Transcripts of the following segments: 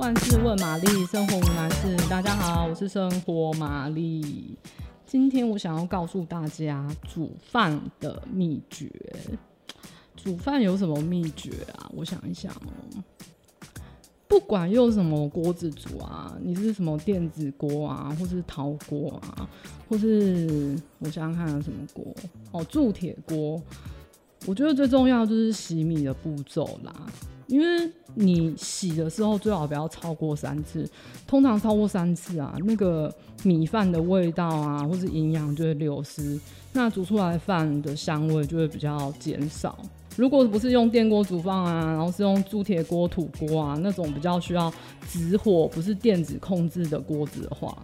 万事问玛丽，生活无难事。大家好，我是生活玛丽。今天我想要告诉大家煮饭的秘诀。煮饭有什么秘诀啊？我想一想哦。不管用什么锅子煮啊，你是什么电子锅啊，或是陶锅啊，或是我想想看有什么锅哦，铸铁锅。我觉得最重要就是洗米的步骤啦。因为你洗的时候最好不要超过三次，通常超过三次啊，那个米饭的味道啊，或是营养就会流失，那煮出来饭的香味就会比较减少。如果不是用电锅煮饭啊，然后是用铸铁锅、土锅啊那种比较需要直火，不是电子控制的锅子的话，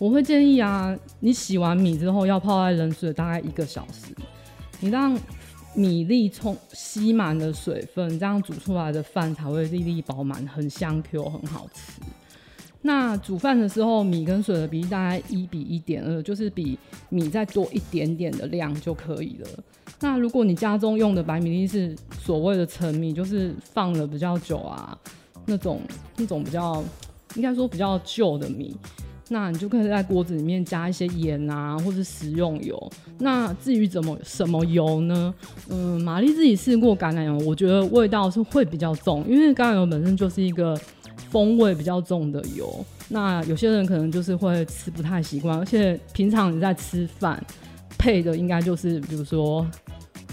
我会建议啊，你洗完米之后要泡在冷水大概一个小时，你让。米粒充吸满了水分，这样煮出来的饭才会粒粒饱满，很香 Q，很好吃。那煮饭的时候，米跟水的比例大概一比一点二，就是比米再多一点点的量就可以了。那如果你家中用的白米粒是所谓的陈米，就是放了比较久啊，那种那种比较应该说比较旧的米。那你就可以在锅子里面加一些盐啊，或是食用油。那至于怎么什么油呢？嗯，玛丽自己试过橄榄油，我觉得味道是会比较重，因为橄榄油本身就是一个风味比较重的油。那有些人可能就是会吃不太习惯，而且平常你在吃饭配的应该就是比如说，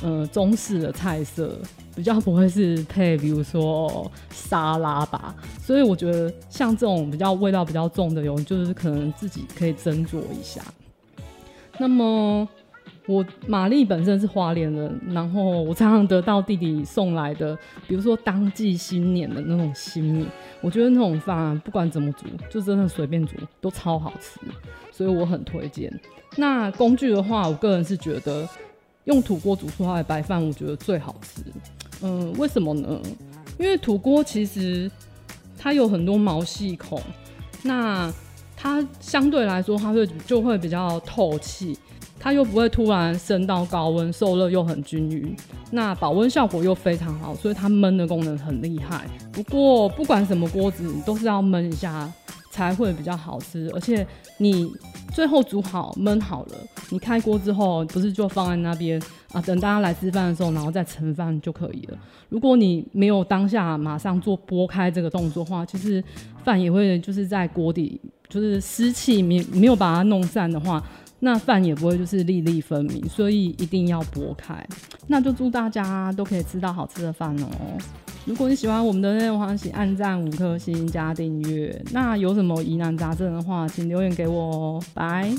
嗯，中式的菜色。比较不会是配，比如说沙拉吧，所以我觉得像这种比较味道比较重的油，就是可能自己可以斟酌一下。那么我玛丽本身是花莲人，然后我常常得到弟弟送来的，比如说当季新年的那种新米，我觉得那种饭不管怎么煮，就真的随便煮都超好吃，所以我很推荐。那工具的话，我个人是觉得用土锅煮出来的白饭，我觉得最好吃。嗯，为什么呢？因为土锅其实它有很多毛细孔，那它相对来说它会就会比较透气，它又不会突然升到高温，受热又很均匀，那保温效果又非常好，所以它焖的功能很厉害。不过不管什么锅子，你都是要焖一下。才会比较好吃，而且你最后煮好焖好了，你开锅之后不是就放在那边啊？等大家来吃饭的时候，然后再盛饭就可以了。如果你没有当下马上做拨开这个动作的话，其实饭也会就是在锅底，就是湿气没没有把它弄散的话，那饭也不会就是粒粒分明。所以一定要拨开。那就祝大家都可以吃到好吃的饭哦。如果你喜欢我们的内容，欢迎按赞五颗星加订阅。那有什么疑难杂症的话，请留言给我哦。拜。